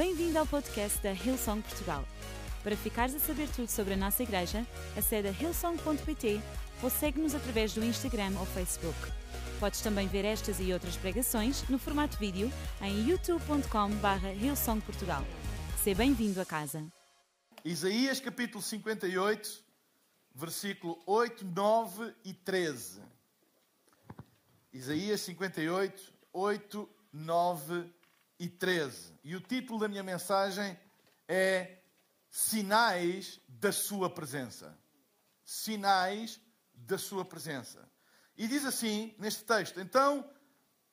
Bem-vindo ao podcast da Hillsong Portugal. Para ficares a saber tudo sobre a nossa igreja, acede a hillsong.pt ou segue-nos através do Instagram ou Facebook. Podes também ver estas e outras pregações no formato vídeo em youtube.com.br hillsongportugal. Seja bem-vindo a casa. Isaías capítulo 58, versículo 8, 9 e 13. Isaías 58, 8, 9 e 13. E o título da minha mensagem é Sinais da Sua Presença. Sinais da Sua Presença. E diz assim neste texto: Então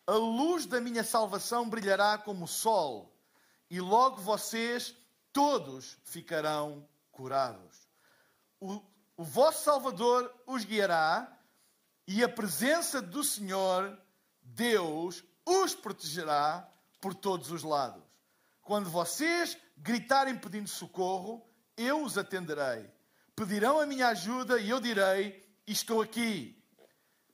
a luz da minha salvação brilhará como o sol, e logo vocês todos ficarão curados. O, o vosso Salvador os guiará, e a presença do Senhor, Deus, os protegerá por todos os lados. Quando vocês gritarem pedindo socorro, eu os atenderei. Pedirão a minha ajuda e eu direi: Estou aqui.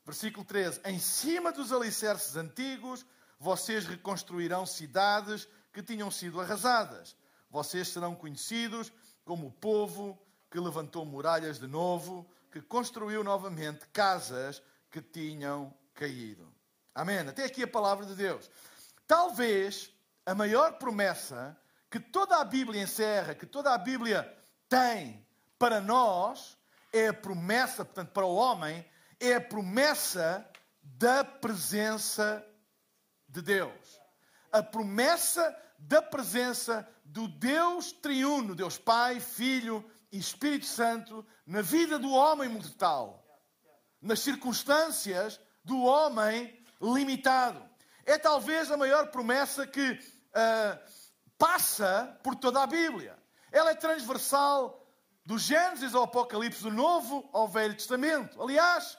Versículo 13: Em cima dos alicerces antigos, vocês reconstruirão cidades que tinham sido arrasadas. Vocês serão conhecidos como o povo que levantou muralhas de novo, que construiu novamente casas que tinham caído. Amém. Até aqui a palavra de Deus. Talvez a maior promessa que toda a Bíblia encerra, que toda a Bíblia tem para nós, é a promessa, portanto, para o homem, é a promessa da presença de Deus. A promessa da presença do Deus triuno, Deus Pai, Filho e Espírito Santo, na vida do homem mortal, nas circunstâncias do homem limitado. É talvez a maior promessa que uh, passa por toda a Bíblia. Ela é transversal do Gênesis ao Apocalipse, do Novo ao Velho Testamento. Aliás,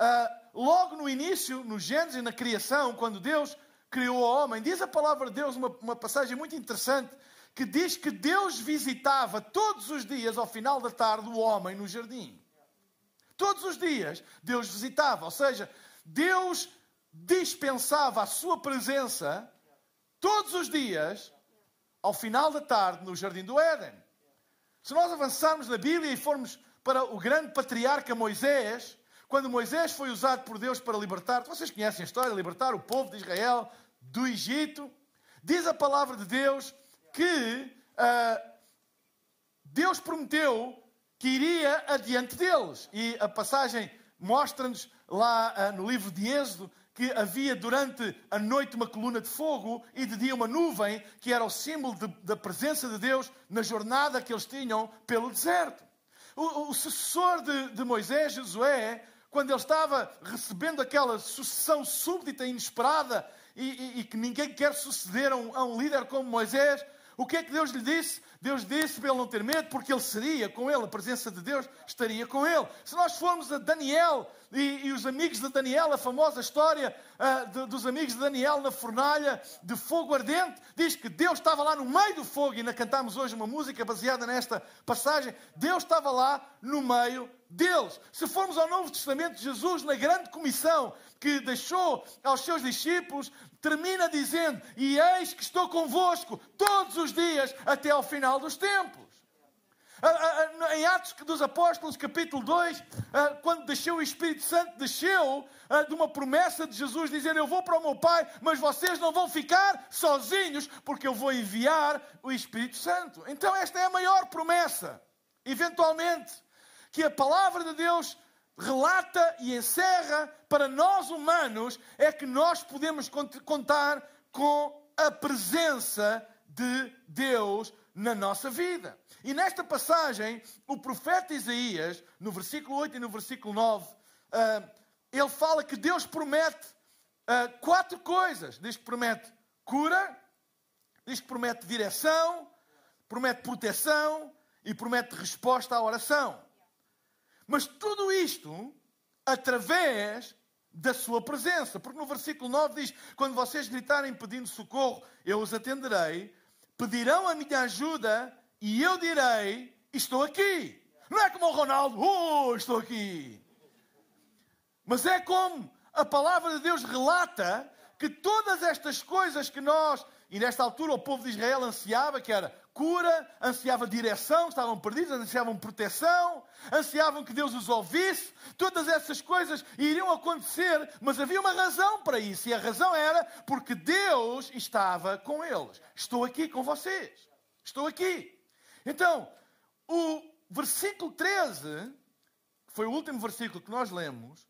uh, logo no início, no Gênesis, na criação, quando Deus criou o homem, diz a palavra de Deus uma, uma passagem muito interessante que diz que Deus visitava todos os dias, ao final da tarde, o homem no jardim. Todos os dias Deus visitava, ou seja, Deus dispensava a sua presença todos os dias, ao final da tarde, no jardim do Éden. Se nós avançarmos na Bíblia e formos para o grande patriarca Moisés, quando Moisés foi usado por Deus para libertar, vocês conhecem a história, libertar o povo de Israel do Egito, diz a palavra de Deus que uh, Deus prometeu que iria adiante deles. E a passagem mostra-nos lá uh, no livro de Êxodo que havia durante a noite uma coluna de fogo e de dia uma nuvem, que era o símbolo de, da presença de Deus na jornada que eles tinham pelo deserto. O, o sucessor de, de Moisés, Josué, quando ele estava recebendo aquela sucessão súbdita e inesperada e, e, e que ninguém quer suceder a um, a um líder como Moisés, o que é que Deus lhe disse? Deus disse para ele não ter medo, porque ele seria com ele, a presença de Deus estaria com ele. Se nós formos a Daniel e, e os amigos de Daniel, a famosa história uh, de, dos amigos de Daniel na fornalha de fogo ardente, diz que Deus estava lá no meio do fogo, e ainda cantamos hoje uma música baseada nesta passagem. Deus estava lá no meio deles. Se formos ao Novo Testamento, Jesus, na grande comissão que deixou aos seus discípulos, termina dizendo: E eis que estou convosco todos os dias até ao final dos tempos. Em Atos dos Apóstolos, capítulo 2, quando desceu o Espírito Santo, desceu de uma promessa de Jesus, dizendo: Eu vou para o meu Pai, mas vocês não vão ficar sozinhos, porque eu vou enviar o Espírito Santo. Então, esta é a maior promessa. Eventualmente, que a palavra de Deus relata e encerra para nós humanos é que nós podemos contar com a presença de Deus na nossa vida. E nesta passagem, o profeta Isaías, no versículo 8 e no versículo 9, ah, ele fala que Deus promete ah, quatro coisas. Diz que promete cura, diz que promete direção, promete proteção e promete resposta à oração. Mas tudo isto através da sua presença. Porque no versículo 9 diz: Quando vocês gritarem pedindo socorro, eu os atenderei. Pedirão a minha ajuda e eu direi: Estou aqui. Não é como o Ronaldo, oh, estou aqui. Mas é como a palavra de Deus relata que todas estas coisas que nós E nesta altura o povo de Israel ansiava que era cura, ansiava direção, estavam perdidos, ansiavam proteção, ansiavam que Deus os ouvisse. Todas essas coisas iriam acontecer, mas havia uma razão para isso. E a razão era porque Deus estava com eles. Estou aqui com vocês. Estou aqui. Então, o versículo 13, que foi o último versículo que nós lemos,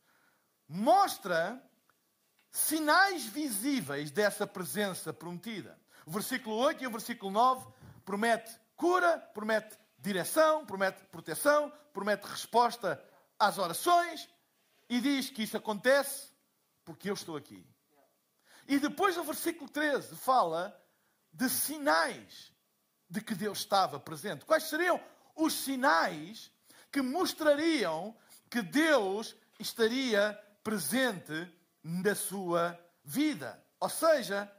mostra sinais visíveis dessa presença prometida. O versículo 8 e o versículo 9 promete cura, promete direção, promete proteção, promete resposta às orações e diz que isso acontece porque eu estou aqui. E depois o versículo 13 fala de sinais de que Deus estava presente. Quais seriam os sinais que mostrariam que Deus estaria presente na sua vida? Ou seja,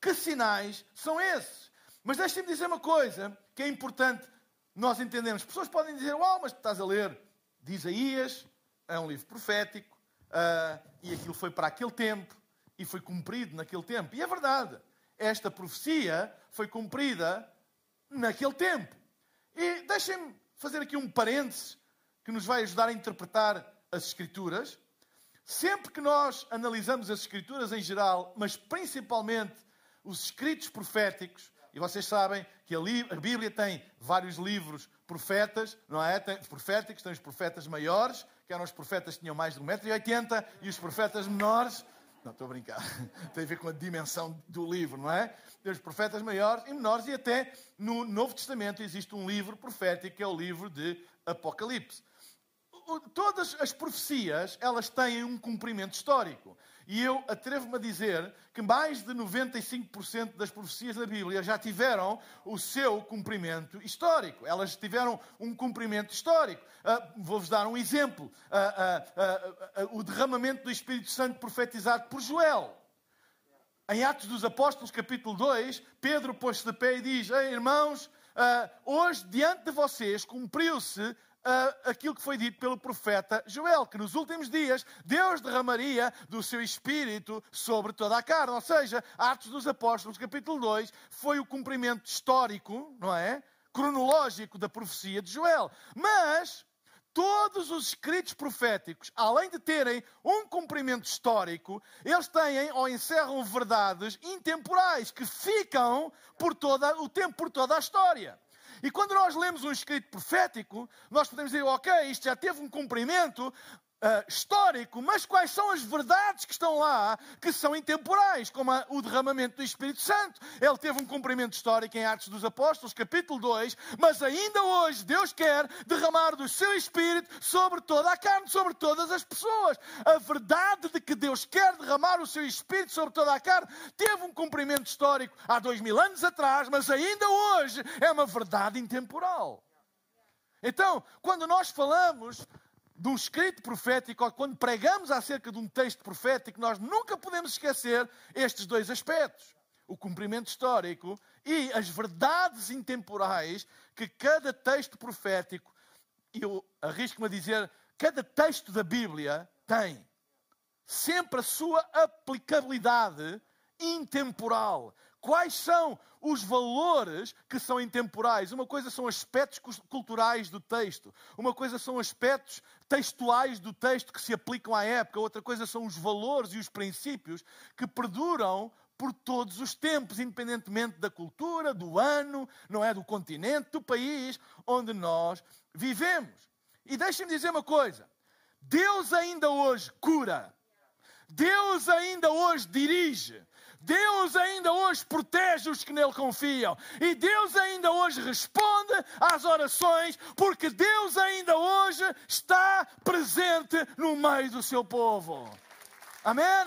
que sinais são esses? Mas deixem-me dizer uma coisa que é importante nós entendermos. Pessoas podem dizer, uau, mas tu estás a ler de Isaías, é um livro profético, uh, e aquilo foi para aquele tempo, e foi cumprido naquele tempo. E é verdade, esta profecia foi cumprida naquele tempo. E deixem-me fazer aqui um parênteses que nos vai ajudar a interpretar as Escrituras. Sempre que nós analisamos as Escrituras em geral, mas principalmente os escritos proféticos, e vocês sabem que a, Bíblia tem vários livros profetas, não é? Tem, proféticos, tem os profetas maiores, que eram os profetas que tinham mais de 1,80m, e os profetas menores, não, estou a brincar. Tem a ver com a dimensão do livro, não é? Tem os profetas maiores e menores, e até no Novo Testamento existe um livro profético, que é o livro de Apocalipse. Todas as profecias, elas têm um cumprimento histórico. E eu atrevo-me a dizer que mais de 95% das profecias da Bíblia já tiveram o seu cumprimento histórico. Elas tiveram um cumprimento histórico. Uh, Vou-vos dar um exemplo. Uh, uh, o derramamento do Espírito Santo profetizado por Joel. Em Atos dos Apóstolos, capítulo 2, Pedro pôs-se de pé e diz: Ei, irmãos, hoje diante de vocês cumpriu-se uh, aquilo que foi dito pelo profeta Joel, que nos últimos dias Deus derramaria do seu espírito sobre toda a carne. Ou seja, Atos dos Apóstolos, capítulo 2, foi o cumprimento histórico, não é? Cronológico da profecia de Joel. Mas todos os escritos proféticos, além de terem um cumprimento histórico, eles têm ou encerram verdades intemporais que ficam por todo o tempo, por toda a história. E quando nós lemos um escrito profético, nós podemos dizer, ok, isto já teve um cumprimento, Uh, histórico, mas quais são as verdades que estão lá que são intemporais, como a, o derramamento do Espírito Santo. Ele teve um cumprimento histórico em Atos dos Apóstolos, capítulo 2, mas ainda hoje Deus quer derramar do seu Espírito sobre toda a carne, sobre todas as pessoas. A verdade de que Deus quer derramar o seu Espírito sobre toda a carne teve um cumprimento histórico há dois mil anos atrás, mas ainda hoje é uma verdade intemporal. Então, quando nós falamos de um escrito profético, quando pregamos acerca de um texto profético, nós nunca podemos esquecer estes dois aspectos: o cumprimento histórico e as verdades intemporais que cada texto profético, eu arrisco-me a dizer, cada texto da Bíblia tem sempre a sua aplicabilidade intemporal. Quais são os valores que são intemporais? Uma coisa são aspectos culturais do texto, uma coisa são aspectos textuais do texto que se aplicam à época, outra coisa são os valores e os princípios que perduram por todos os tempos, independentemente da cultura, do ano, não é do continente, do país onde nós vivemos. E deixem-me dizer uma coisa: Deus ainda hoje cura. Deus ainda hoje dirige. Deus ainda hoje protege os que nele confiam. E Deus ainda hoje responde às orações, porque Deus ainda hoje está presente no meio do seu povo. Amém?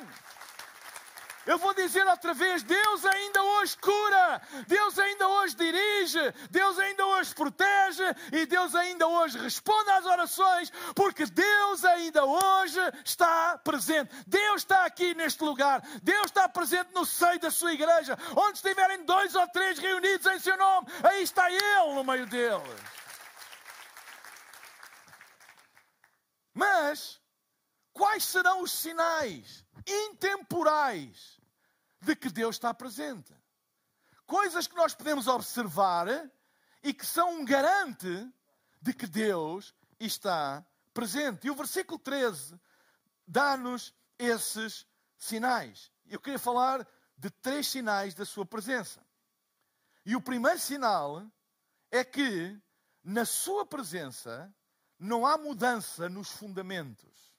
Eu vou dizer outra vez: Deus ainda hoje cura, Deus ainda hoje dirige, Deus ainda hoje protege e Deus ainda hoje responde às orações, porque Deus ainda hoje está presente. Deus está aqui neste lugar, Deus está presente no seio da sua igreja, onde estiverem dois ou três reunidos em seu nome, aí está Ele no meio deles. Mas, quais serão os sinais intemporais de que Deus está presente. coisas que nós podemos observar e que são um garante de que Deus está presente. E o versículo 13 dá-nos esses sinais. Eu queria falar de três sinais da sua presença. E o primeiro sinal é que na sua presença não há mudança nos fundamentos.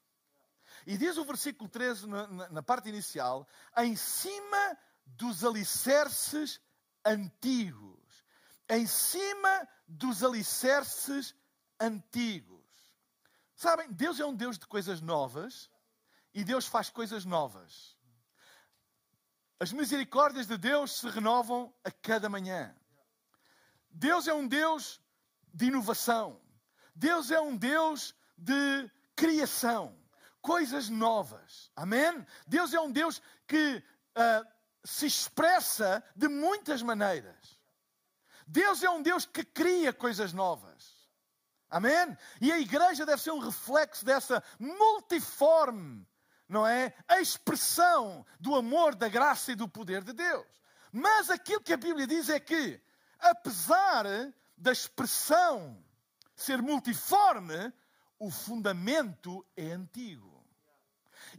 E diz o versículo 13, na, na, na parte inicial, em cima dos alicerces antigos. Em cima dos alicerces antigos. Sabem, Deus é um Deus de coisas novas e Deus faz coisas novas. As misericórdias de Deus se renovam a cada manhã. Deus é um Deus de inovação. Deus é um Deus de criação. Coisas novas. Amém? Deus é um Deus que uh, se expressa de muitas maneiras. Deus é um Deus que cria coisas novas. Amém? E a igreja deve ser um reflexo dessa multiforme, não é? A expressão do amor, da graça e do poder de Deus. Mas aquilo que a Bíblia diz é que, apesar da expressão ser multiforme, o fundamento é antigo.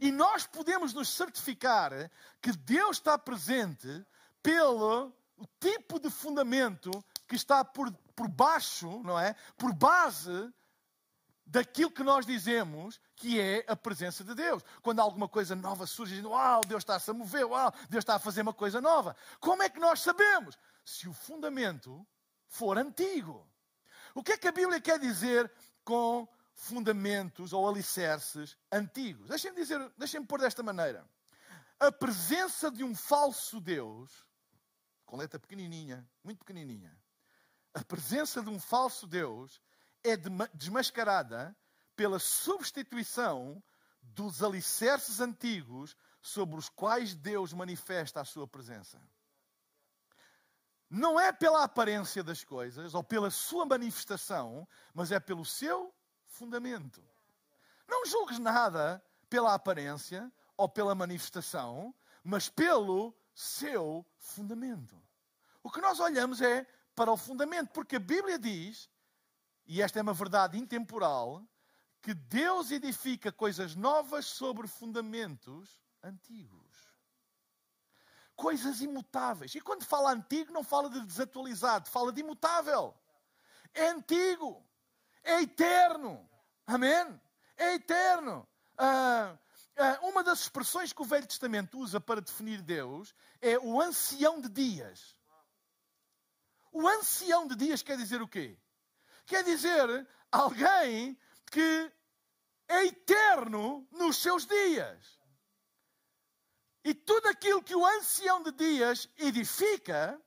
E nós podemos nos certificar que Deus está presente pelo tipo de fundamento que está por por baixo, não é? Por base daquilo que nós dizemos que é a presença de Deus. Quando alguma coisa nova surge, dizendo, uau, Deus está a mover, uau, Deus está a fazer uma coisa nova. Como é que nós sabemos? Se o fundamento for antigo. O que é que a Bíblia quer dizer com fundamentos ou alicerces antigos? Deixem-me dizer, deixem-me pôr desta maneira. A presença de um falso Deus, com letra pequenininha, muito pequenininha, a presença de um falso Deus é desmascarada pela substituição dos alicerces antigos sobre os quais Deus manifesta a sua presença. Não é pela aparência das coisas ou pela sua manifestação, mas é pelo seu fundamento. Não julgues nada pela aparência ou pela manifestação, mas pelo seu fundamento. O que nós olhamos é para o fundamento, porque a Bíblia diz, e esta é uma verdade intemporal, que Deus edifica coisas novas sobre fundamentos antigos. Coisas imutáveis. E quando fala antigo, não fala de desatualizado, fala de imutável. É antigo. É eterno. Amém? É eterno. Ah, ah, uma das expressões que o Velho Testamento usa para definir Deus é o ancião de dias. O ancião de dias quer dizer o quê? Quer dizer alguém que é eterno nos seus dias. E tudo aquilo que o ancião de dias edifica,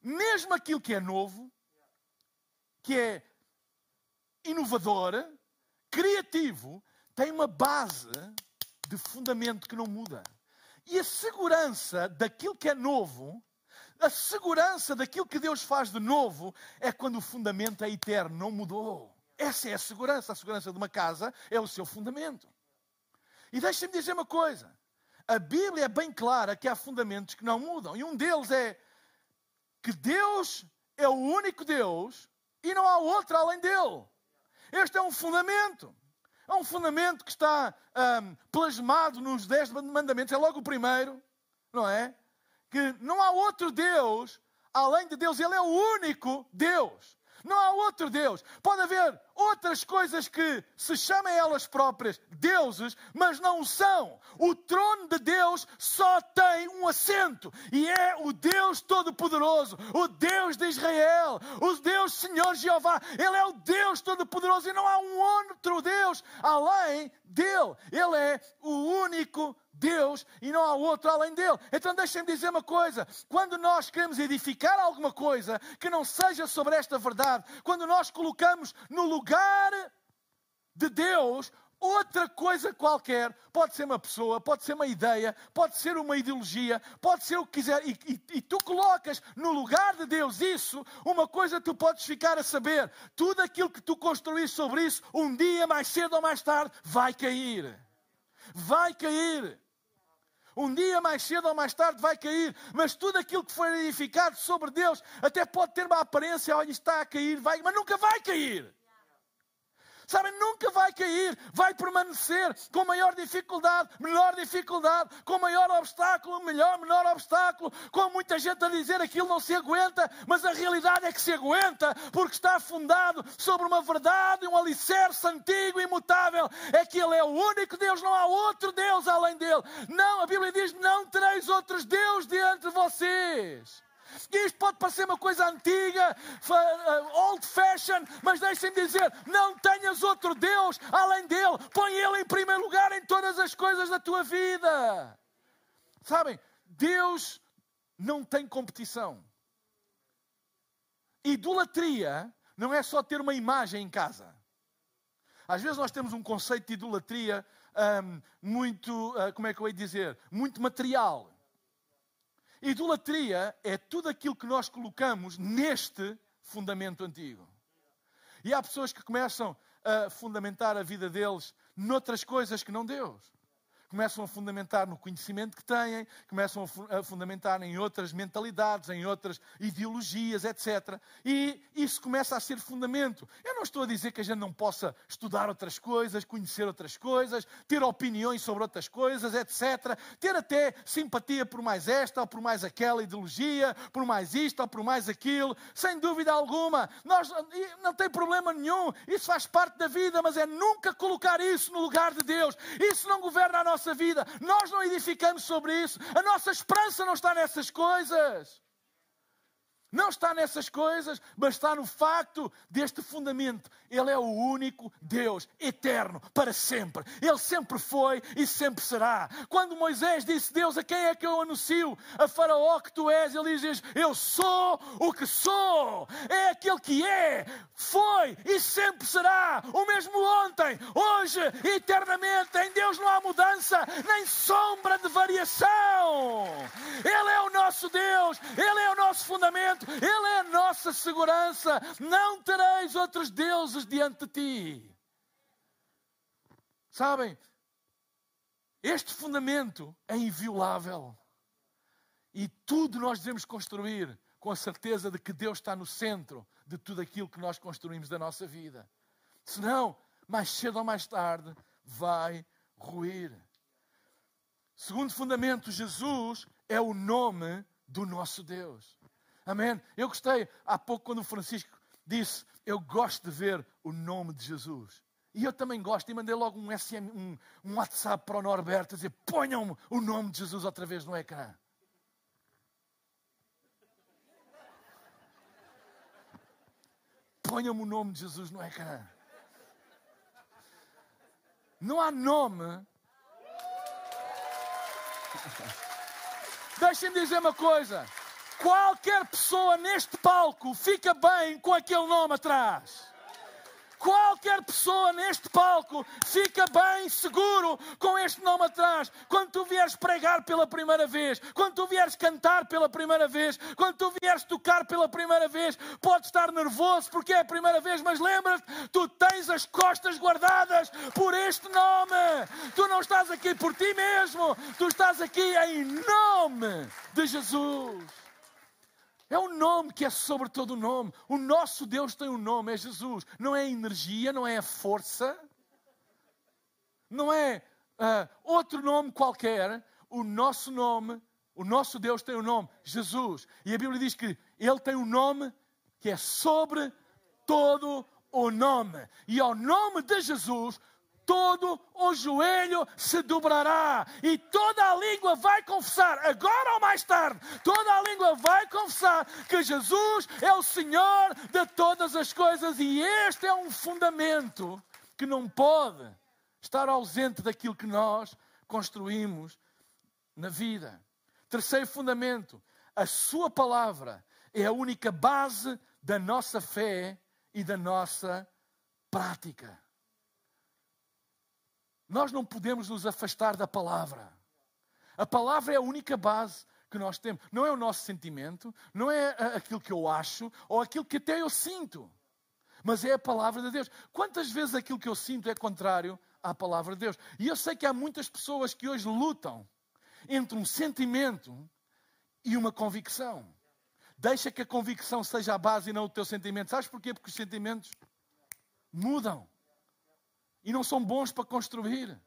mesmo aquilo que é novo, que é inovador, criativo, tem uma base de fundamento que não muda. E a segurança daquilo que é novo a segurança daquilo que Deus faz de novo é quando o fundamento é eterno, não mudou. Essa é a segurança. A segurança de uma casa é o seu fundamento. E deixem-me dizer uma coisa: a Bíblia é bem clara que há fundamentos que não mudam. E um deles é que Deus é o único Deus e não há outro além dele. Este é um fundamento. É um fundamento que está um, plasmado nos dez mandamentos. É logo o primeiro, não é? que não há outro Deus além de Deus, Ele é o único Deus. Não há outro Deus. Pode haver outras coisas que se chamem elas próprias deuses, mas não são. O trono de Deus só tem um assento e é o Deus Todo-Poderoso, o Deus de Israel, o Deus Senhor Jeová. Ele é o Deus Todo-Poderoso e não há um outro Deus além dele. Ele é o único Deus e não há outro além dele. Então deixem-me dizer uma coisa: quando nós queremos edificar alguma coisa que não seja sobre esta verdade, quando nós colocamos no lugar de Deus outra coisa qualquer, pode ser uma pessoa, pode ser uma ideia, pode ser uma ideologia, pode ser o que quiser, e, e, e tu colocas no lugar de Deus isso, uma coisa tu podes ficar a saber: tudo aquilo que tu construís sobre isso, um dia mais cedo ou mais tarde, vai cair. Vai cair. Um dia, mais cedo ou mais tarde, vai cair, mas tudo aquilo que for edificado sobre Deus até pode ter uma aparência, olha, está a cair, vai, mas nunca vai cair. Sabem, nunca vai cair, vai permanecer com maior dificuldade, menor dificuldade, com maior obstáculo, melhor, menor obstáculo, com muita gente a dizer aquilo não se aguenta, mas a realidade é que se aguenta, porque está fundado sobre uma verdade, um alicerce antigo e imutável, é que Ele é o único Deus, não há outro Deus além dele. Não, a Bíblia diz: não tereis outros deuses diante de vocês. Isto pode parecer uma coisa antiga, uh, old fashioned, mas deixem-me dizer: não tenhas outro Deus além dele. Põe Ele em primeiro lugar em todas as coisas da tua vida. Sabem, Deus não tem competição. Idolatria não é só ter uma imagem em casa. Às vezes nós temos um conceito de idolatria um, muito, uh, como é que eu ia dizer, muito material. Idolatria é tudo aquilo que nós colocamos neste fundamento antigo. E há pessoas que começam a fundamentar a vida deles noutras coisas que não Deus começam a fundamentar no conhecimento que têm, começam a fundamentar em outras mentalidades, em outras ideologias, etc. E isso começa a ser fundamento. Eu não estou a dizer que a gente não possa estudar outras coisas, conhecer outras coisas, ter opiniões sobre outras coisas, etc. Ter até simpatia por mais esta ou por mais aquela ideologia, por mais isto ou por mais aquilo, sem dúvida alguma. Nós, não tem problema nenhum, isso faz parte da vida, mas é nunca colocar isso no lugar de Deus. Isso não governa a nossa nossa vida. Nós não edificamos sobre isso. A nossa esperança não está nessas coisas. Não está nessas coisas, mas está no facto deste fundamento. Ele é o único Deus, eterno, para sempre. Ele sempre foi e sempre será. Quando Moisés disse: Deus, a quem é que eu anuncio? A Faraó que tu és, ele diz: Eu sou o que sou. É aquele que é, foi e sempre será. O mesmo ontem, hoje, eternamente. Em Deus não há mudança, nem sombra de variação. Ele é o nosso Deus, Ele é o nosso fundamento. Ele é a nossa segurança. Não tereis outros deuses diante de ti. Sabem, este fundamento é inviolável. E tudo nós devemos construir com a certeza de que Deus está no centro de tudo aquilo que nós construímos da nossa vida. Senão, mais cedo ou mais tarde, vai ruir. Segundo fundamento, Jesus é o nome do nosso Deus. Amém? Eu gostei há pouco quando o Francisco disse: Eu gosto de ver o nome de Jesus. E eu também gosto, e mandei logo um, SM, um, um WhatsApp para o Norberto a dizer: ponham o nome de Jesus outra vez no ecrã. Ponham o nome de Jesus no ecrã. Não há nome. Deixem-me dizer uma coisa. Qualquer pessoa neste palco fica bem com aquele nome atrás. Qualquer pessoa neste palco fica bem seguro com este nome atrás. Quando tu vieres pregar pela primeira vez, quando tu vieres cantar pela primeira vez, quando tu vieres tocar pela primeira vez, podes estar nervoso porque é a primeira vez, mas lembra-te, tu tens as costas guardadas por este nome. Tu não estás aqui por ti mesmo, tu estás aqui em nome de Jesus. É um nome que é sobre todo o nome. O nosso Deus tem um nome, é Jesus. Não é energia, não é força, não é uh, outro nome qualquer. O nosso nome, o nosso Deus tem um nome, Jesus. E a Bíblia diz que Ele tem um nome que é sobre todo o nome. E ao nome de Jesus, todo o joelho se dobrará e toda a língua vai confessar, agora ou mais tarde, toda a língua vai confessar que Jesus é o Senhor de todas as coisas e este é um fundamento que não pode estar ausente daquilo que nós construímos na vida. Terceiro fundamento, a Sua palavra é a única base da nossa fé e da nossa prática. Nós não podemos nos afastar da palavra. A palavra é a única base que nós temos. Não é o nosso sentimento, não é aquilo que eu acho ou aquilo que até eu sinto, mas é a palavra de Deus. Quantas vezes aquilo que eu sinto é contrário à palavra de Deus? E eu sei que há muitas pessoas que hoje lutam entre um sentimento e uma convicção. Deixa que a convicção seja a base e não o teu sentimento. Sabes porquê? Porque os sentimentos mudam e não são bons para construir.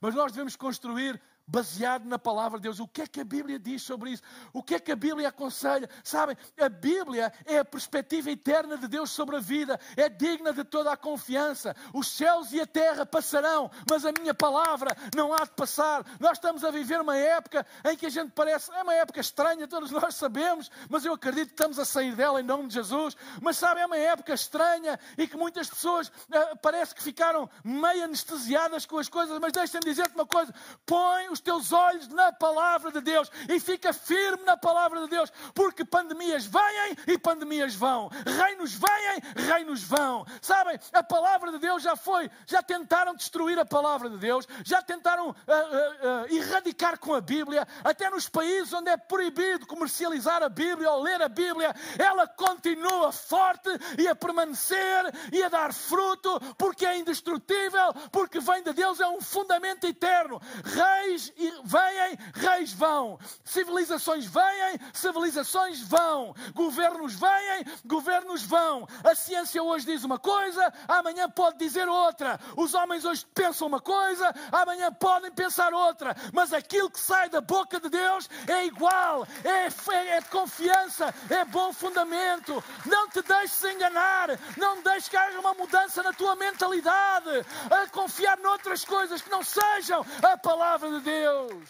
Mas nós devemos construir baseado na palavra de Deus. O que é que a Bíblia diz sobre isso? O que é que a Bíblia aconselha? Sabem, a Bíblia é a perspectiva eterna de Deus sobre a vida, é digna de toda a confiança. Os céus e a terra passarão, mas a minha palavra não há de passar. Nós estamos a viver uma época em que a gente parece, é uma época estranha, todos nós sabemos, mas eu acredito que estamos a sair dela em nome de Jesus. Mas sabem, é uma época estranha e que muitas pessoas uh, parece que ficaram meio anestesiadas com as coisas, mas deixem-me dizer-te uma coisa: põe os os teus olhos na palavra de Deus e fica firme na palavra de Deus, porque pandemias vêm e pandemias vão, reinos vêm, reinos vão. Sabem, a palavra de Deus já foi, já tentaram destruir a palavra de Deus, já tentaram uh, uh, uh, erradicar com a Bíblia, até nos países onde é proibido comercializar a Bíblia ou ler a Bíblia, ela continua forte e a permanecer e a dar fruto, porque é indestrutível, porque vem de Deus, é um fundamento eterno. Reis vêm, reis vão. Civilizações vêm, civilizações vão. Governos vêm, governos vão. A ciência hoje diz uma coisa, amanhã pode dizer outra. Os homens hoje pensam uma coisa, amanhã podem pensar outra. Mas aquilo que sai da boca de Deus é igual, é, é de confiança, é bom fundamento. Não te deixes enganar, não deixes que haja uma mudança na tua mentalidade, a confiar noutras coisas que não sejam a palavra de Deus. Deus.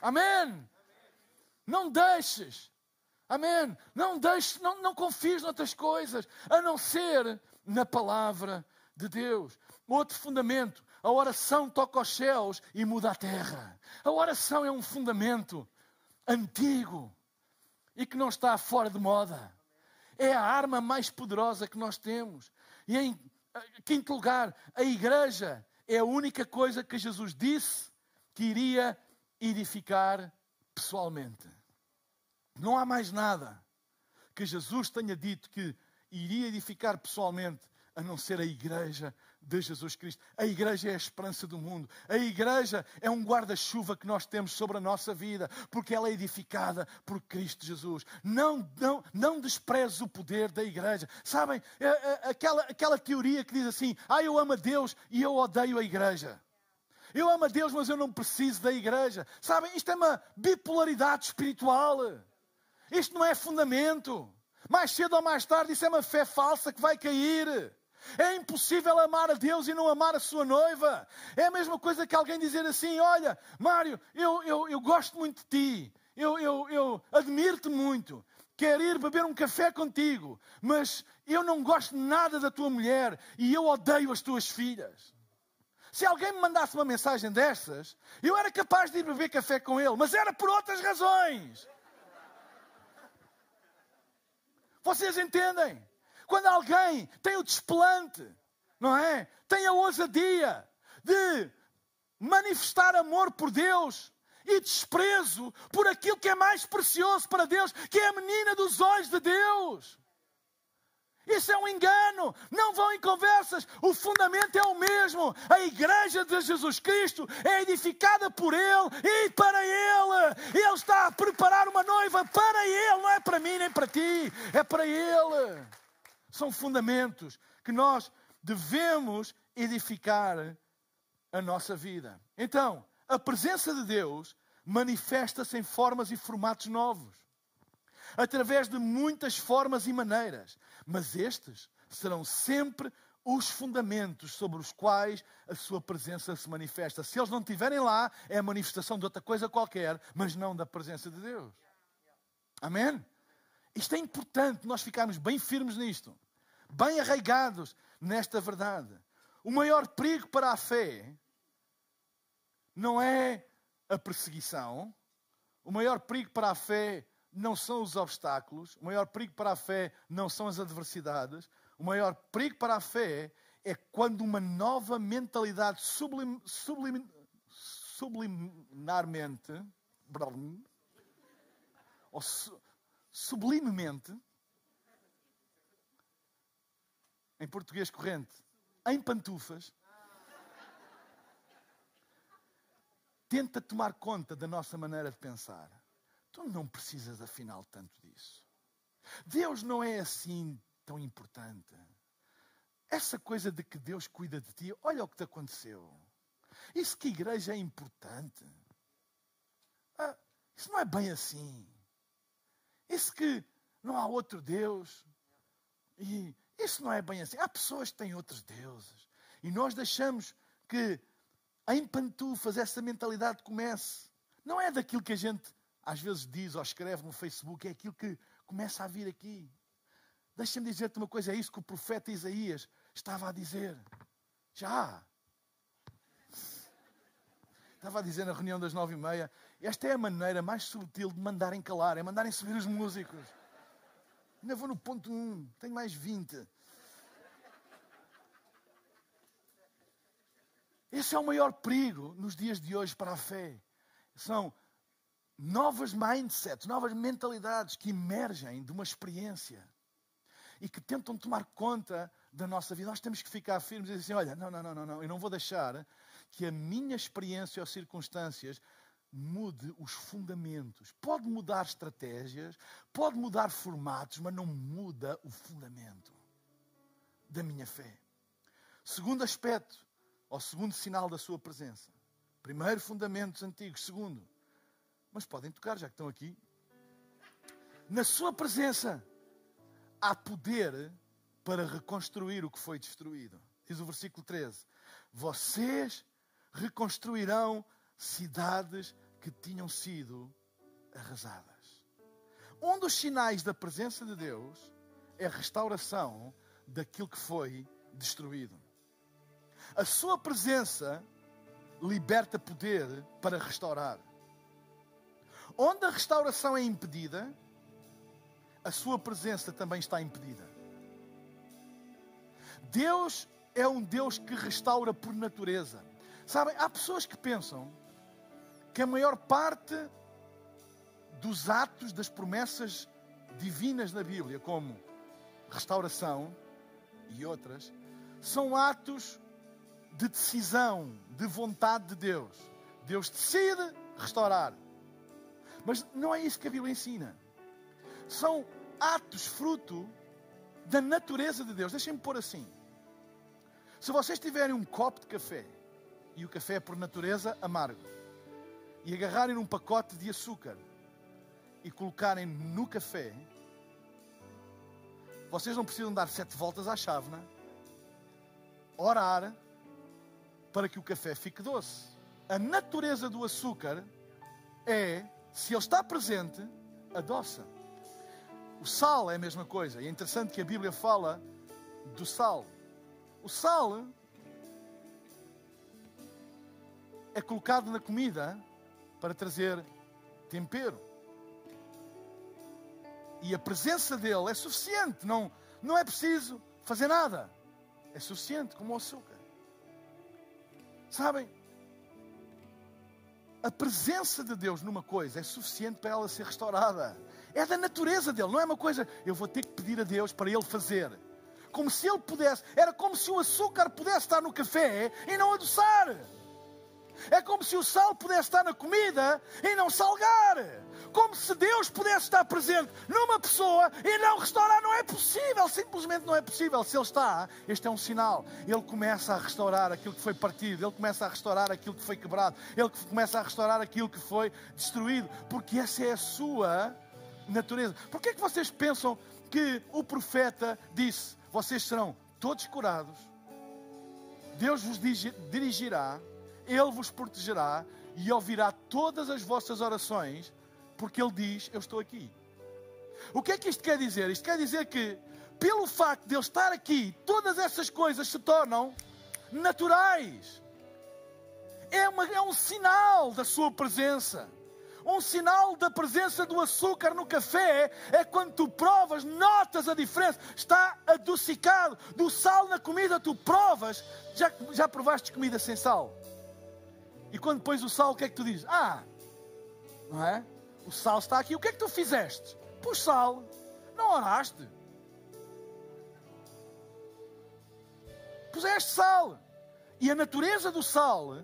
Amém. Não deixes. Amém. Não deixes, não, não confies noutras coisas, a não ser na palavra de Deus. Outro fundamento, a oração toca os céus e muda a terra. A oração é um fundamento antigo e que não está fora de moda. É a arma mais poderosa que nós temos. E em quinto lugar, a igreja é a única coisa que Jesus disse que iria edificar pessoalmente. Não há mais nada que Jesus tenha dito que iria edificar pessoalmente a não ser a igreja de Jesus Cristo. A igreja é a esperança do mundo. A igreja é um guarda-chuva que nós temos sobre a nossa vida, porque ela é edificada por Cristo Jesus. Não, não, não desprezes o poder da igreja. Sabem, é, é, aquela, aquela teoria que diz assim: ah, eu amo a Deus e eu odeio a igreja. Eu amo a Deus, mas eu não preciso da igreja. Sabem, isto é uma bipolaridade espiritual. Isto não é fundamento. Mais cedo ou mais tarde, isso é uma fé falsa que vai cair. É impossível amar a Deus e não amar a sua noiva. É a mesma coisa que alguém dizer assim: Olha, Mário, eu, eu, eu gosto muito de ti, eu, eu, eu admiro-te muito, quero ir beber um café contigo, mas eu não gosto nada da tua mulher e eu odeio as tuas filhas. Se alguém me mandasse uma mensagem dessas, eu era capaz de ir beber café com ele, mas era por outras razões. Vocês entendem? Quando alguém tem o desplante, não é? Tem a ousadia de manifestar amor por Deus e desprezo por aquilo que é mais precioso para Deus, que é a menina dos olhos de Deus. Isso é um engano. Não vão em conversas. O fundamento é o mesmo. A igreja de Jesus Cristo é edificada por Ele e para Ele. Ele está a preparar uma noiva para Ele, não é para mim nem para ti. É para Ele. São fundamentos que nós devemos edificar a nossa vida. Então, a presença de Deus manifesta-se em formas e formatos novos através de muitas formas e maneiras, mas estes serão sempre os fundamentos sobre os quais a sua presença se manifesta. Se eles não estiverem lá, é a manifestação de outra coisa qualquer, mas não da presença de Deus. Amém? Isto é importante nós ficarmos bem firmes nisto, bem arraigados nesta verdade. O maior perigo para a fé não é a perseguição, o maior perigo para a fé não são os obstáculos, o maior perigo para a fé não são as adversidades, o maior perigo para a fé é quando uma nova mentalidade sublim, sublim, subliminarmente, ou su, sublimemente, em português corrente, em pantufas, tenta tomar conta da nossa maneira de pensar. Tu não precisas, afinal, tanto disso. Deus não é assim tão importante. Essa coisa de que Deus cuida de ti, olha o que te aconteceu. Isso que igreja é importante. Ah, isso não é bem assim. Isso que não há outro Deus. E isso não é bem assim. Há pessoas que têm outros deuses. E nós deixamos que em pantufas essa mentalidade comece. Não é daquilo que a gente às vezes diz ou escreve no Facebook, é aquilo que começa a vir aqui. Deixa-me dizer-te uma coisa, é isso que o profeta Isaías estava a dizer. Já. Estava a dizer na reunião das nove e meia, esta é a maneira mais sutil de mandarem calar, é mandarem subir os músicos. Ainda vou no ponto um, tenho mais vinte. Esse é o maior perigo nos dias de hoje para a fé. São novas mindsets, novas mentalidades que emergem de uma experiência e que tentam tomar conta da nossa vida. Nós temos que ficar firmes e dizer assim: olha, não, não, não, não, não, eu não vou deixar que a minha experiência ou circunstâncias mude os fundamentos. Pode mudar estratégias, pode mudar formatos, mas não muda o fundamento da minha fé. Segundo aspecto, ou segundo sinal da sua presença. Primeiro, fundamentos antigos. Segundo, mas podem tocar, já que estão aqui. Na sua presença há poder para reconstruir o que foi destruído. Diz o versículo 13: Vocês reconstruirão cidades que tinham sido arrasadas. Um dos sinais da presença de Deus é a restauração daquilo que foi destruído. A sua presença liberta poder para restaurar. Onde a restauração é impedida, a sua presença também está impedida. Deus é um Deus que restaura por natureza. Sabem, há pessoas que pensam que a maior parte dos atos, das promessas divinas na Bíblia, como restauração e outras, são atos de decisão, de vontade de Deus. Deus decide restaurar. Mas não é isso que a Bíblia ensina. São atos fruto da natureza de Deus. Deixem-me pôr assim. Se vocês tiverem um copo de café, e o café é por natureza amargo, e agarrarem um pacote de açúcar e colocarem no café, vocês não precisam dar sete voltas à chávena, orar para que o café fique doce. A natureza do açúcar é se ele está presente, adoça. O sal é a mesma coisa. E é interessante que a Bíblia fala do sal. O sal é colocado na comida para trazer tempero. E a presença dele é suficiente. Não, não é preciso fazer nada. É suficiente, como o açúcar. Sabem? A presença de Deus numa coisa é suficiente para ela ser restaurada. É da natureza dele, não é uma coisa, eu vou ter que pedir a Deus para ele fazer. Como se ele pudesse, era como se o açúcar pudesse estar no café e não adoçar. É como se o sal pudesse estar na comida e não salgar. Como se Deus pudesse estar presente numa pessoa e não restaurar. Não é possível, simplesmente não é possível. Se Ele está, este é um sinal. Ele começa a restaurar aquilo que foi partido, Ele começa a restaurar aquilo que foi quebrado, Ele começa a restaurar aquilo que foi destruído, porque essa é a sua natureza. Por que é que vocês pensam que o profeta disse: Vocês serão todos curados, Deus vos dirigirá ele vos protegerá e ouvirá todas as vossas orações, porque Ele diz: Eu estou aqui. O que é que isto quer dizer? Isto quer dizer que, pelo facto de Ele estar aqui, todas essas coisas se tornam naturais. É, uma, é um sinal da Sua presença. Um sinal da presença do açúcar no café é quando tu provas, notas a diferença, está adocicado. Do sal na comida, tu provas. Já, já provaste comida sem sal? E quando pões o sal, o que é que tu dizes? Ah, não é? O sal está aqui. O que é que tu fizeste? Pus sal. Não oraste. Puseste sal. E a natureza do sal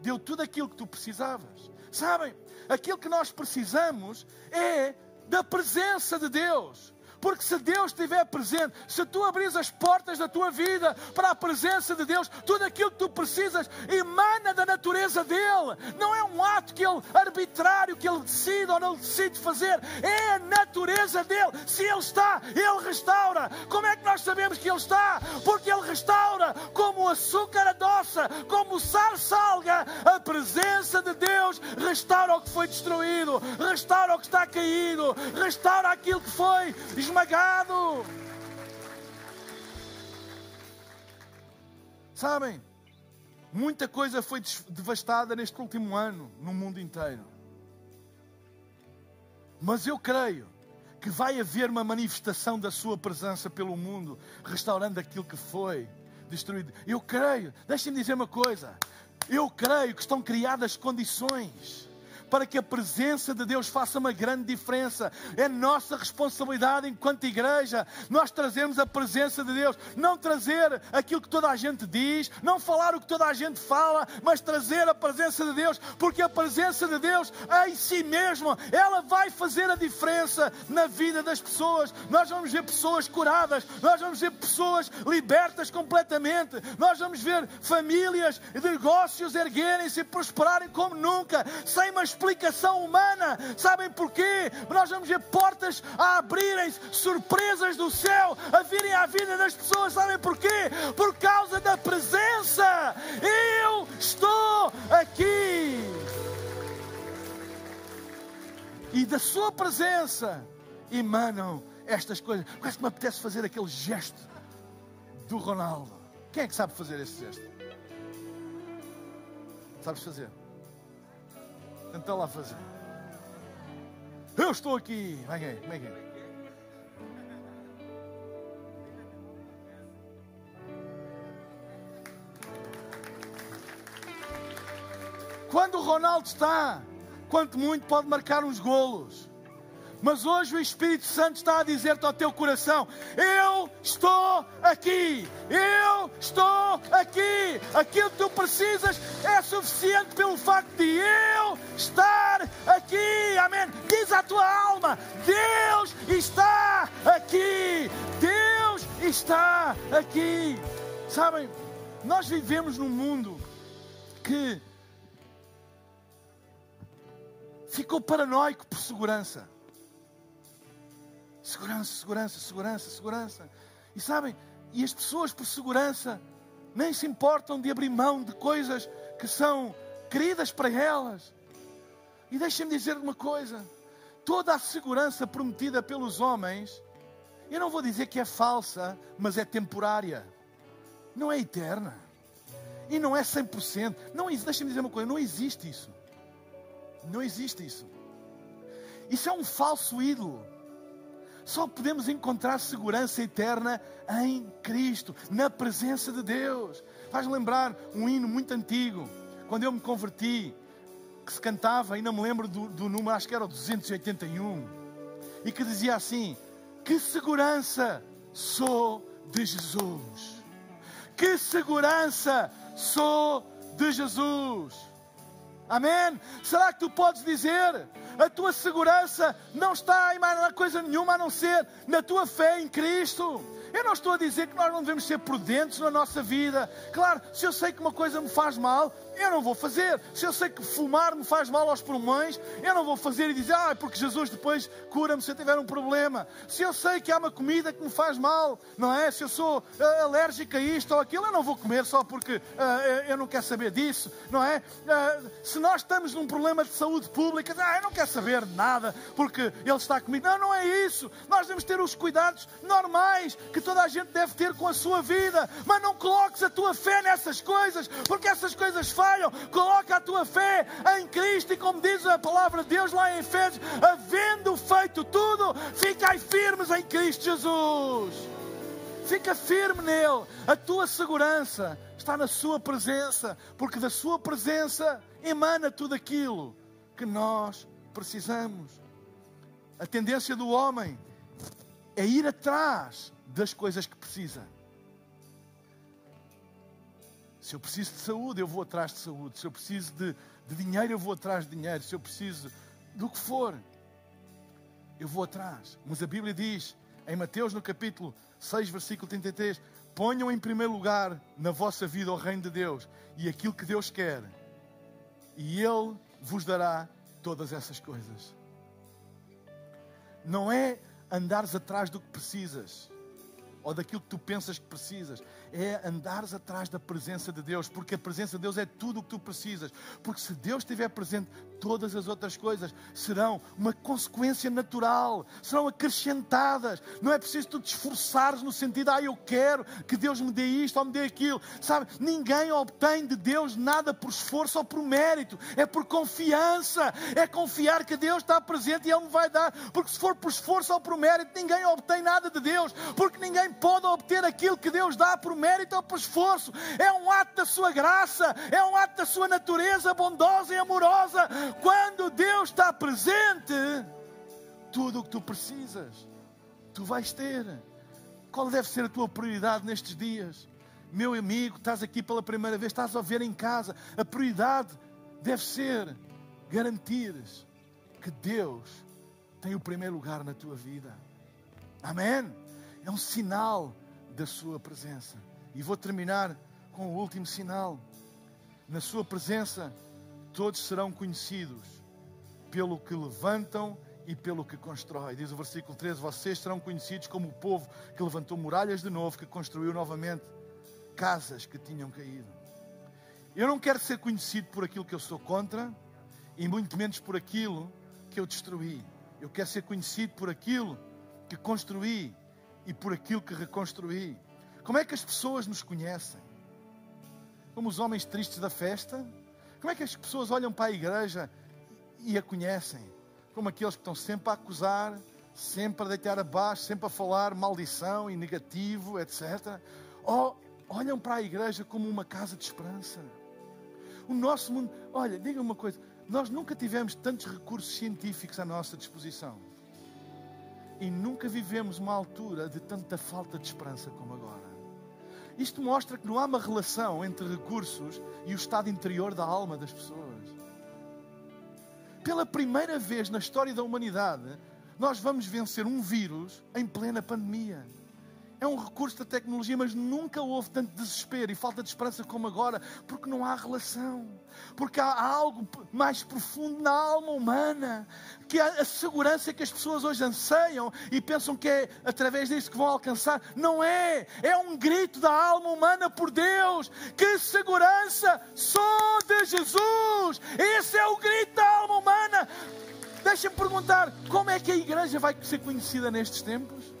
deu tudo aquilo que tu precisavas. Sabem, aquilo que nós precisamos é da presença de Deus. Porque se Deus estiver presente, se tu abris as portas da tua vida para a presença de Deus, tudo aquilo que tu precisas emana da natureza dele. Não é um ato que ele arbitrário que ele decide ou não decide fazer, é a natureza dele. Se ele está, ele restaura. Como é que nós sabemos que ele está? Porque ele restaura como o açúcar adoça, como o sal salga. A presença de Deus restaura o que foi destruído, restaura o que está caído, restaura aquilo que foi esmagado. Sabem, muita coisa foi devastada neste último ano no mundo inteiro. Mas eu creio que vai haver uma manifestação da Sua presença pelo mundo, restaurando aquilo que foi destruído. Eu creio, deixem-me dizer uma coisa: eu creio que estão criadas condições para que a presença de Deus faça uma grande diferença. É nossa responsabilidade enquanto igreja nós trazemos a presença de Deus, não trazer aquilo que toda a gente diz, não falar o que toda a gente fala, mas trazer a presença de Deus, porque a presença de Deus em si mesmo, ela vai fazer a diferença na vida das pessoas. Nós vamos ver pessoas curadas, nós vamos ver pessoas libertas completamente, nós vamos ver famílias, negócios erguerem-se e prosperarem como nunca, sem uma explicação humana. Sabem porquê? Nós vamos ver portas a abrirem-se, surpresas do céu a virem à vida das pessoas. Sabem porquê? Por causa da presença. Eu estou aqui. E da sua presença emanam estas coisas. Parece que me apetece fazer aquele gesto do Ronaldo. Quem é que sabe fazer esse gesto? Sabes fazer? Tenta lá fazer. Eu estou aqui. Que é? Quando o Ronaldo está, quanto muito pode marcar uns golos. Mas hoje o Espírito Santo está a dizer-te ao teu coração: Eu estou aqui, eu estou aqui. Aquilo que tu precisas é suficiente pelo facto de eu estar aqui. Amém. Diz à tua alma: Deus está aqui. Deus está aqui. Sabem, nós vivemos num mundo que ficou paranoico por segurança. Segurança, segurança, segurança, segurança. E sabem, e as pessoas por segurança nem se importam de abrir mão de coisas que são queridas para elas. E deixem-me dizer uma coisa: toda a segurança prometida pelos homens, eu não vou dizer que é falsa, mas é temporária, não é eterna e não é 100%. Não, deixem-me dizer uma coisa: não existe isso. Não existe isso. Isso é um falso ídolo. Só podemos encontrar segurança eterna em Cristo, na presença de Deus. Faz lembrar um hino muito antigo, quando eu me converti, que se cantava, e não me lembro do, do número, acho que era o 281, e que dizia assim: Que segurança sou de Jesus! Que segurança sou de Jesus! Amém? Será que tu podes dizer? A tua segurança não está em mais coisa nenhuma a não ser na tua fé em Cristo. Eu não estou a dizer que nós não devemos ser prudentes na nossa vida. Claro, se eu sei que uma coisa me faz mal, eu não vou fazer. Se eu sei que fumar me faz mal aos pulmões, eu não vou fazer e dizer, ah, porque Jesus depois cura-me se eu tiver um problema. Se eu sei que há uma comida que me faz mal, não é? Se eu sou uh, alérgico a isto ou aquilo, eu não vou comer só porque uh, eu não quero saber disso, não é? Uh, se nós estamos num problema de saúde pública, ah, eu não quero saber nada porque Ele está comigo. Não, não é isso. Nós devemos ter os cuidados normais que toda a gente deve ter com a sua vida, mas não coloques a tua fé nessas coisas, porque essas coisas fazem falham. Coloca a tua fé em Cristo e, como diz a palavra de Deus lá em Efésios, havendo feito tudo, ficai firmes em Cristo Jesus. Fica firme nele. A tua segurança está na Sua presença, porque da Sua presença emana tudo aquilo que nós precisamos. A tendência do homem é ir atrás das coisas que precisa Se eu preciso de saúde, eu vou atrás de saúde. Se eu preciso de, de dinheiro, eu vou atrás de dinheiro. Se eu preciso do que for, eu vou atrás. Mas a Bíblia diz, em Mateus, no capítulo 6, versículo 33, ponham em primeiro lugar na vossa vida o reino de Deus e aquilo que Deus quer, e Ele vos dará todas essas coisas. Não é andares atrás do que precisas ou daquilo que tu pensas que precisas é andares atrás da presença de Deus, porque a presença de Deus é tudo o que tu precisas. Porque se Deus estiver presente, todas as outras coisas serão uma consequência natural, serão acrescentadas. Não é preciso tu te esforçares no sentido, ah, eu quero que Deus me dê isto ou me dê aquilo. Sabe, ninguém obtém de Deus nada por esforço ou por mérito, é por confiança, é confiar que Deus está presente e Ele me vai dar. Porque se for por esforço ou por mérito, ninguém obtém nada de Deus, porque ninguém pode obter aquilo que Deus dá por mérito ou por esforço, é um ato da sua graça, é um ato da sua natureza bondosa e amorosa. Quando Deus está presente, tudo o que tu precisas, tu vais ter. Qual deve ser a tua prioridade nestes dias? Meu amigo, estás aqui pela primeira vez, estás a ver em casa. A prioridade deve ser garantires que Deus tem o primeiro lugar na tua vida. Amém? É um sinal da sua presença. E vou terminar com o último sinal. Na Sua presença, todos serão conhecidos pelo que levantam e pelo que constrói. Diz o versículo 13: Vocês serão conhecidos como o povo que levantou muralhas de novo, que construiu novamente casas que tinham caído. Eu não quero ser conhecido por aquilo que eu sou contra e muito menos por aquilo que eu destruí. Eu quero ser conhecido por aquilo que construí e por aquilo que reconstruí. Como é que as pessoas nos conhecem? Como os homens tristes da festa? Como é que as pessoas olham para a igreja e a conhecem? Como aqueles que estão sempre a acusar, sempre a deitar abaixo, sempre a falar maldição e negativo, etc. Ou olham para a igreja como uma casa de esperança? O nosso mundo, olha, diga uma coisa, nós nunca tivemos tantos recursos científicos à nossa disposição. E nunca vivemos uma altura de tanta falta de esperança como agora. Isto mostra que não há uma relação entre recursos e o estado interior da alma das pessoas. Pela primeira vez na história da humanidade, nós vamos vencer um vírus em plena pandemia é um recurso da tecnologia, mas nunca houve tanto desespero e falta de esperança como agora, porque não há relação, porque há algo mais profundo na alma humana, que a, a segurança que as pessoas hoje anseiam e pensam que é através disso que vão alcançar, não é, é um grito da alma humana por Deus, que segurança! Só de Jesus, esse é o grito da alma humana. Deixa-me perguntar, como é que a igreja vai ser conhecida nestes tempos?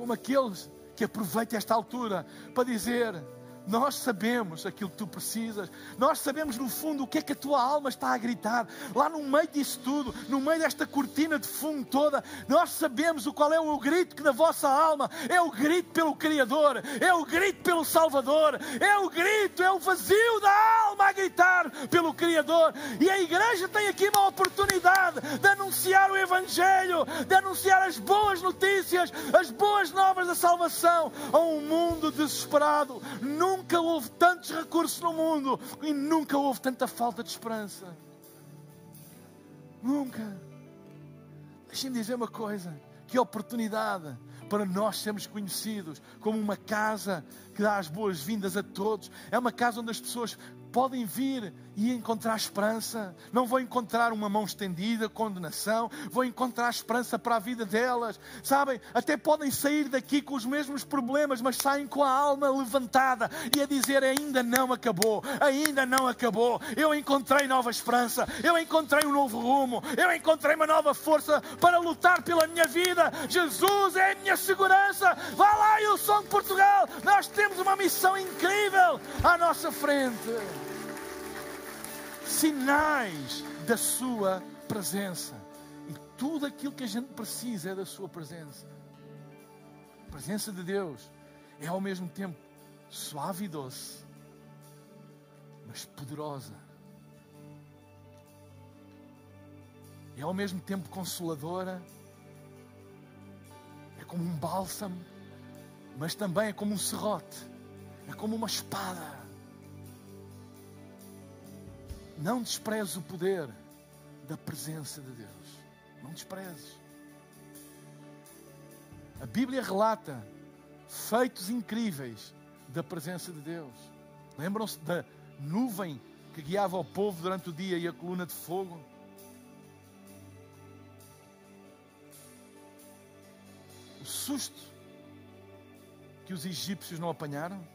Como aqueles que aproveitam esta altura para dizer: nós sabemos aquilo que tu precisas. Nós sabemos no fundo o que é que a tua alma está a gritar. Lá no meio disso tudo, no meio desta cortina de fumo toda, nós sabemos o qual é o grito que na vossa alma é o grito pelo Criador, é o grito pelo Salvador, é o grito, é o vazio da alma a gritar pelo Criador. E a igreja tem aqui uma oportunidade de anunciar o Evangelho, de anunciar as boas notícias, as boas novas da salvação a um mundo desesperado. Nunca Nunca houve tantos recursos no mundo e nunca houve tanta falta de esperança. Nunca. Deixem-me dizer uma coisa: que oportunidade para nós sermos conhecidos como uma casa que dá as boas-vindas a todos. É uma casa onde as pessoas podem vir e encontrar esperança. Não vão encontrar uma mão estendida, condenação, vão encontrar esperança para a vida delas. Sabem, até podem sair daqui com os mesmos problemas, mas saem com a alma levantada e a dizer: ainda não acabou, ainda não acabou. Eu encontrei nova esperança, eu encontrei um novo rumo, eu encontrei uma nova força para lutar pela minha vida. Jesus é a minha segurança. Vá lá, eu sou de Portugal. Nós temos uma missão incrível à nossa frente sinais da Sua presença. E tudo aquilo que a gente precisa é da Sua presença. A presença de Deus é ao mesmo tempo suave e doce, mas poderosa. É ao mesmo tempo consoladora, é como um bálsamo, mas também é como um serrote, é como uma espada Não desprezes o poder da presença de Deus. Não desprezes. A Bíblia relata feitos incríveis da presença de Deus. Lembram-se da nuvem que guiava o povo durante o dia e a coluna de fogo? O susto que os egípcios não apanharam?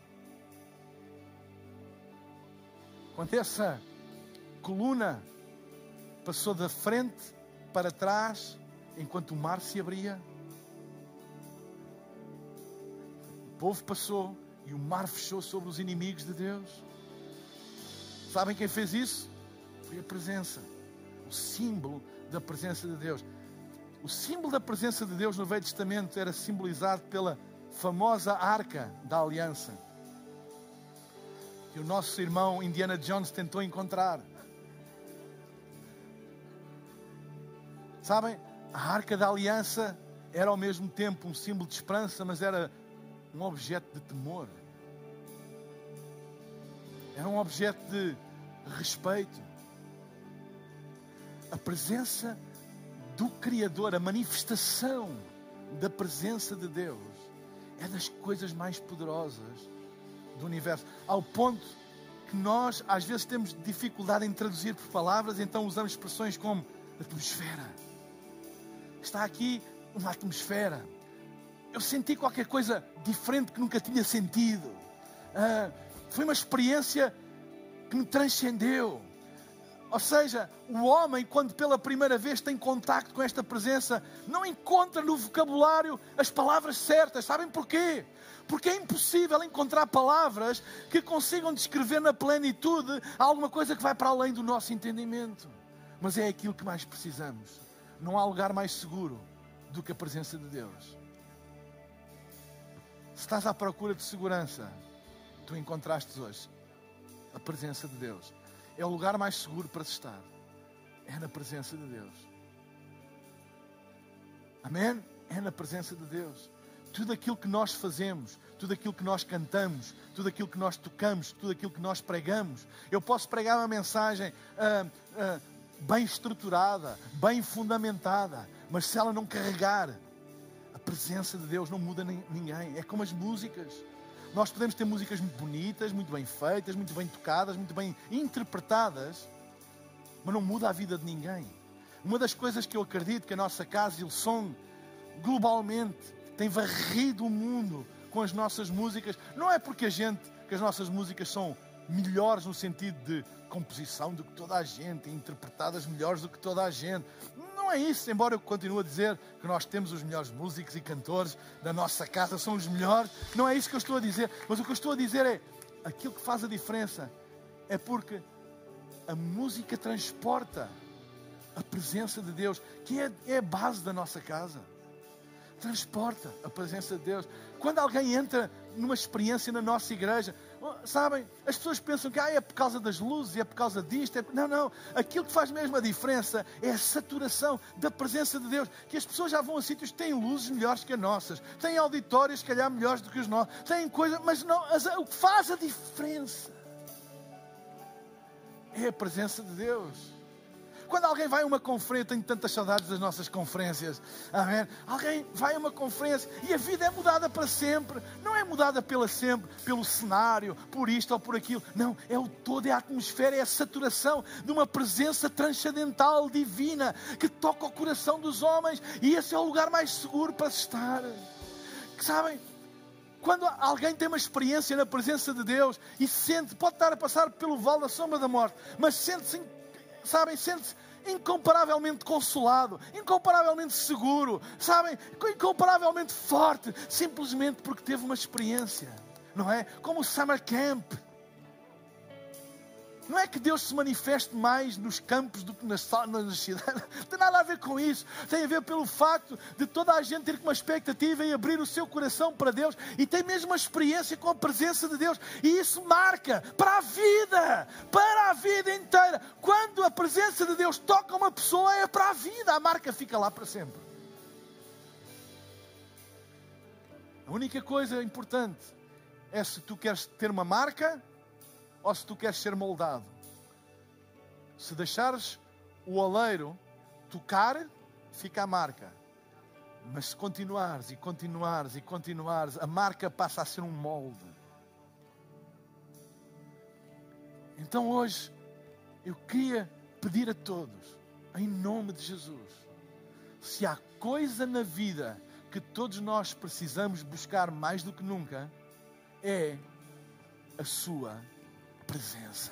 Quando essa coluna passou da frente para trás enquanto o mar se abria, o povo passou e o mar fechou sobre os inimigos de Deus. Sabem quem fez isso? Foi a presença, o símbolo da presença de Deus. O símbolo da presença de Deus no Velho Testamento era simbolizado pela famosa arca da aliança que o nosso irmão Indiana Jones tentou encontrar. Sabem, a arca da aliança era ao mesmo tempo um símbolo de esperança, mas era um objeto de temor. Era um objeto de respeito. A presença do Criador, a manifestação da presença de Deus, é das coisas mais poderosas do universo, ao ponto que nós às vezes temos dificuldade em traduzir por palavras, então usamos expressões como atmosfera. Está aqui uma atmosfera. Eu senti qualquer coisa diferente que nunca tinha sentido. Ah, foi uma experiência que me transcendeu. Ou seja, o homem, quando pela primeira vez tem contacto com esta presença, não encontra no vocabulário as palavras certas. Sabem porquê? Porque é impossível encontrar palavras que consigam descrever na plenitude alguma coisa que vai para além do nosso entendimento. Mas é aquilo que mais precisamos. Não há lugar mais seguro do que a presença de Deus. Se estás à procura de segurança, tu encontraste hoje a presença de Deus. É o lugar mais seguro para se estar. É na presença de Deus. Amém? É na presença de Deus tudo aquilo que nós fazemos, tudo aquilo que nós cantamos, tudo aquilo que nós tocamos, tudo aquilo que nós pregamos. Eu posso pregar uma mensagem ah, ah, bem estruturada, bem fundamentada, mas se ela não carregar, a presença de Deus não muda ninguém. É como as músicas. Nós podemos ter músicas muito bonitas, muito bem feitas, muito bem tocadas, muito bem interpretadas, mas não muda a vida de ninguém. Uma das coisas que eu acredito que a nossa casa Ilson globalmente tem varrido o mundo com as nossas músicas. Não é porque a gente, que as nossas músicas são melhores no sentido de composição do que toda a gente, interpretadas melhores do que toda a gente. Não é isso, embora eu continue a dizer que nós temos os melhores músicos e cantores da nossa casa, são os melhores. Não é isso que eu estou a dizer, mas o que eu estou a dizer é aquilo que faz a diferença é porque a música transporta a presença de Deus, que é, é a base da nossa casa transporta a presença de Deus. Quando alguém entra numa experiência na nossa igreja, sabem, as pessoas pensam que ah, é por causa das luzes, é por causa disto. É... Não, não. Aquilo que faz mesmo a diferença é a saturação da presença de Deus. Que as pessoas já vão a sítios que têm luzes melhores que as nossas, têm auditórios, se calhar, melhores do que os nossos, têm coisas, mas não, o que faz a diferença é a presença de Deus. Quando alguém vai a uma conferência, tenho tantas saudades das nossas conferências. Amém? Alguém vai a uma conferência e a vida é mudada para sempre. Não é mudada pela sempre, pelo cenário, por isto ou por aquilo. Não, é o todo, é a atmosfera, é a saturação de uma presença transcendental, divina, que toca o coração dos homens. E esse é o lugar mais seguro para se estar. Sabem? quando alguém tem uma experiência na presença de Deus e sente, pode estar a passar pelo vale da sombra da morte, mas sente-se sabem, sente-se incomparavelmente consolado, incomparavelmente seguro, sabem, incomparavelmente forte, simplesmente porque teve uma experiência, não é? Como o Summer Camp. Não é que Deus se manifeste mais nos campos do que nas, cidades. Não tem nada a ver com isso. Tem a ver pelo facto de toda a gente ter uma expectativa e abrir o seu coração para Deus e ter mesmo uma experiência com a presença de Deus. E isso marca para a vida, para a vida inteira. Quando a presença de Deus toca uma pessoa, é para a vida. A marca fica lá para sempre. A única coisa importante é se tu queres ter uma marca ou se tu queres ser moldado. Se deixares o oleiro tocar, fica a marca. Mas se continuares e continuares e continuares, a marca passa a ser um molde. Então hoje eu queria pedir a todos, em nome de Jesus, se há coisa na vida que todos nós precisamos buscar mais do que nunca, é a Sua presença.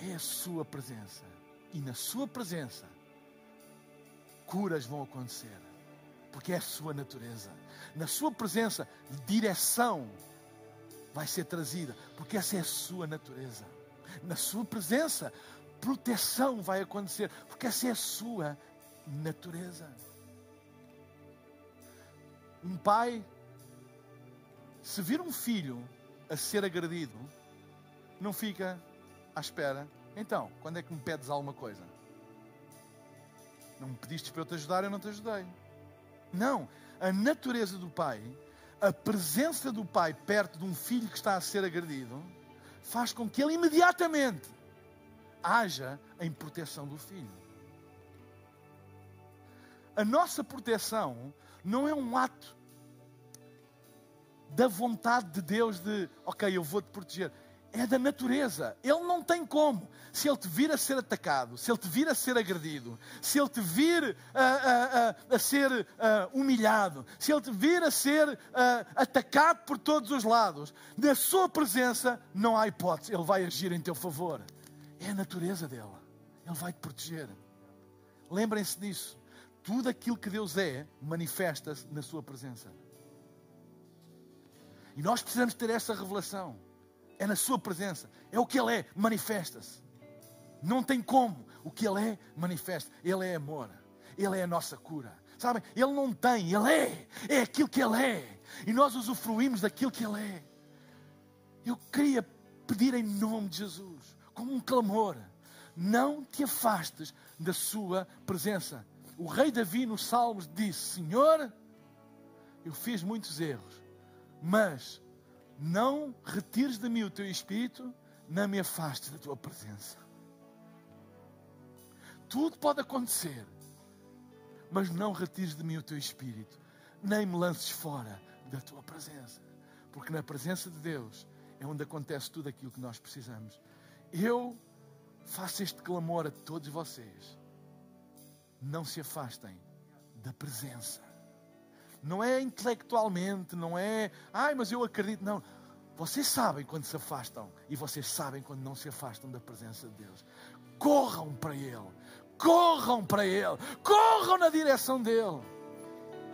É a Sua presença. E na Sua presença, curas vão acontecer, porque é a Sua natureza. Na Sua presença, direção vai ser trazida, porque essa é a Sua natureza. Na Sua presença, proteção vai acontecer, porque essa é a Sua natureza. Um pai, se vir um filho a ser agredido, não fica à espera. Então, quando é que me pedes alguma coisa? Não me pediste para eu te ajudar, eu não te ajudei. Não, a natureza do pai, a presença do pai perto de um filho que está a ser agredido, faz com que ele imediatamente haja em proteção do filho. A nossa proteção não é um ato da vontade de Deus de, ok, eu vou te proteger. É da natureza. Ele não tem como. Se ele te vir a ser atacado, se ele te vir a ser agredido, se ele te vir a, a, a, a ser humilhado, se ele te vir a ser atacado por todos os lados, na sua presença não há hipótese. Ele vai agir em teu favor. É a natureza dele. Ele vai te proteger. Lembrem-se disso. Tudo aquilo que Deus é, manifesta-se na sua presença. E nós precisamos ter essa revelação. É na Sua presença. É o que Ele é, manifesta-se. Não tem como. O que Ele é, manifesta. Ele é amor. Ele é a nossa cura. Sabem? Ele não tem, Ele é. É aquilo que Ele é. E nós usufruímos daquilo que Ele é. Eu queria pedir em nome de Jesus, como um clamor, não te afastes da Sua presença. O rei Davi nos Salmos disse: Senhor, eu fiz muitos erros, mas não retires de mim o teu espírito, não me afastes da tua presença. Tudo pode acontecer, mas não retires de mim o teu espírito, nem me lances fora da tua presença, porque na presença de Deus é onde acontece tudo aquilo que nós precisamos. Eu faço este clamor a todos vocês. Não se afastem da presença não é intelectualmente, não é, ai, mas eu acredito. Não. Vocês sabem quando se afastam e vocês sabem quando não se afastam da presença de Deus. Corram para Ele, corram para Ele, corram na direção dEle.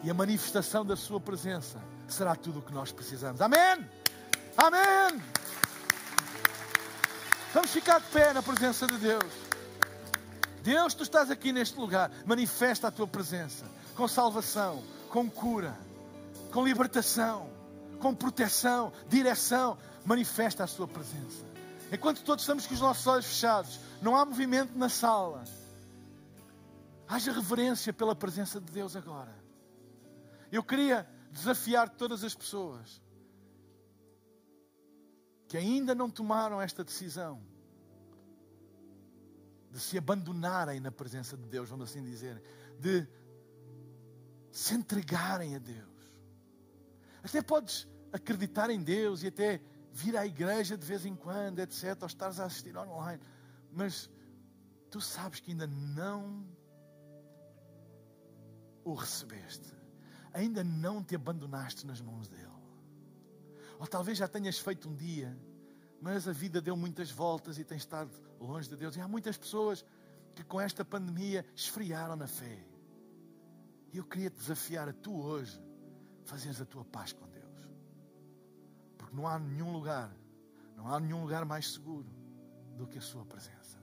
E a manifestação da Sua presença será tudo o que nós precisamos. Amém? Amém! Vamos ficar de pé na presença de Deus. Deus, tu estás aqui neste lugar, manifesta a tua presença com salvação, com cura, com libertação, com proteção, direção. Manifesta a sua presença. Enquanto todos estamos com os nossos olhos fechados, não há movimento na sala. Haja reverência pela presença de Deus agora. Eu queria desafiar todas as pessoas que ainda não tomaram esta decisão de se abandonarem na presença de Deus, vamos assim dizer, de se entregarem a Deus. Até podes acreditar em Deus e até vir à igreja de vez em quando, etc., ou estares a assistir online, mas tu sabes que ainda não o recebeste, ainda não te abandonaste nas mãos dele. Ou talvez já tenhas feito um dia, mas a vida deu muitas voltas e tens estado longe de Deus. E há muitas pessoas que com esta pandemia esfriaram na fé. E eu queria te desafiar a tu hoje fazeres a tua paz com Deus. Porque não há nenhum lugar, não há nenhum lugar mais seguro do que a sua presença.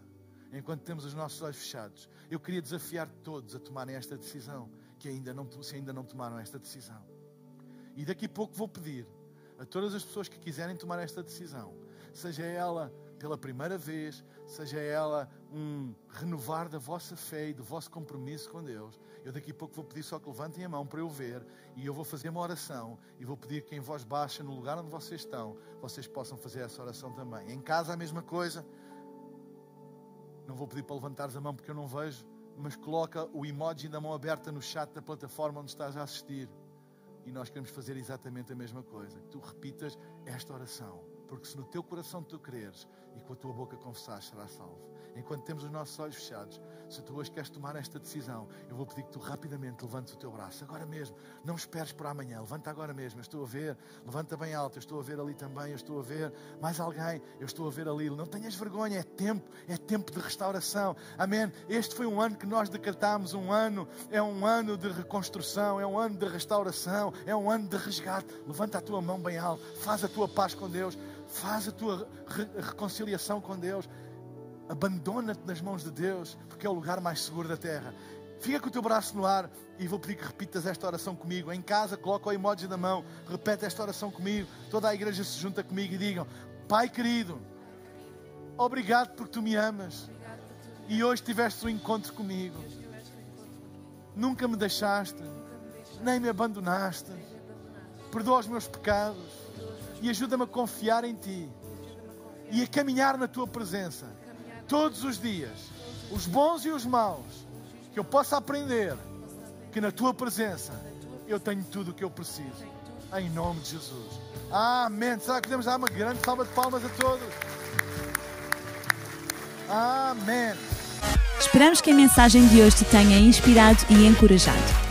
Enquanto temos os nossos olhos fechados, eu queria desafiar todos a tomarem esta decisão, que ainda não, se ainda não tomaram esta decisão. E daqui a pouco vou pedir a todas as pessoas que quiserem tomar esta decisão, seja ela pela primeira vez, seja ela um renovar da vossa fé e do vosso compromisso com Deus, eu daqui a pouco vou pedir só que levantem a mão para eu ver e eu vou fazer uma oração e vou pedir que em voz baixa, no lugar onde vocês estão, vocês possam fazer essa oração também. Em casa a mesma coisa. Não vou pedir para levantares a mão porque eu não vejo, mas coloca o emoji da mão aberta no chat da plataforma onde estás a assistir. E nós queremos fazer exatamente a mesma coisa. Que tu repitas esta oração. Porque se no teu coração tu creres e com a tua boca confessares, serás salvo enquanto temos os nossos olhos fechados, se tu hoje queres tomar esta decisão, eu vou pedir que tu rapidamente levantes o teu braço, agora mesmo. Não esperes para amanhã, levanta agora mesmo. Eu estou a ver, levanta bem alto, eu estou a ver ali também, eu estou a ver mais alguém, eu estou a ver ali. Não tenhas vergonha, é tempo, é tempo de restauração. Amém. Este foi um ano que nós decretámos, um ano, é um ano de reconstrução, é um ano de restauração, é um ano de resgate. Levanta a tua mão bem alto, faz a tua paz com Deus, faz a tua re reconciliação com Deus abandona-te nas mãos de Deus, porque é o lugar mais seguro da terra. Fica com o teu braço no ar e vou pedir que repitas esta oração comigo. Em casa, coloca o emoji na mão, repete esta oração comigo. Toda a igreja se junta comigo e digam: Pai querido, obrigado porque tu me amas e hoje tiveste um encontro comigo. Nunca me deixaste, nem me abandonaste. Perdoa os meus pecados e ajuda-me a confiar em ti e a caminhar na tua presença todos os dias, os bons e os maus, que eu possa aprender que na tua presença eu tenho tudo o que eu preciso. Em nome de Jesus. Amém. Será que podemos dar uma grande salva de palmas a todos? Amém. Esperamos que a mensagem de hoje te tenha inspirado e encorajado.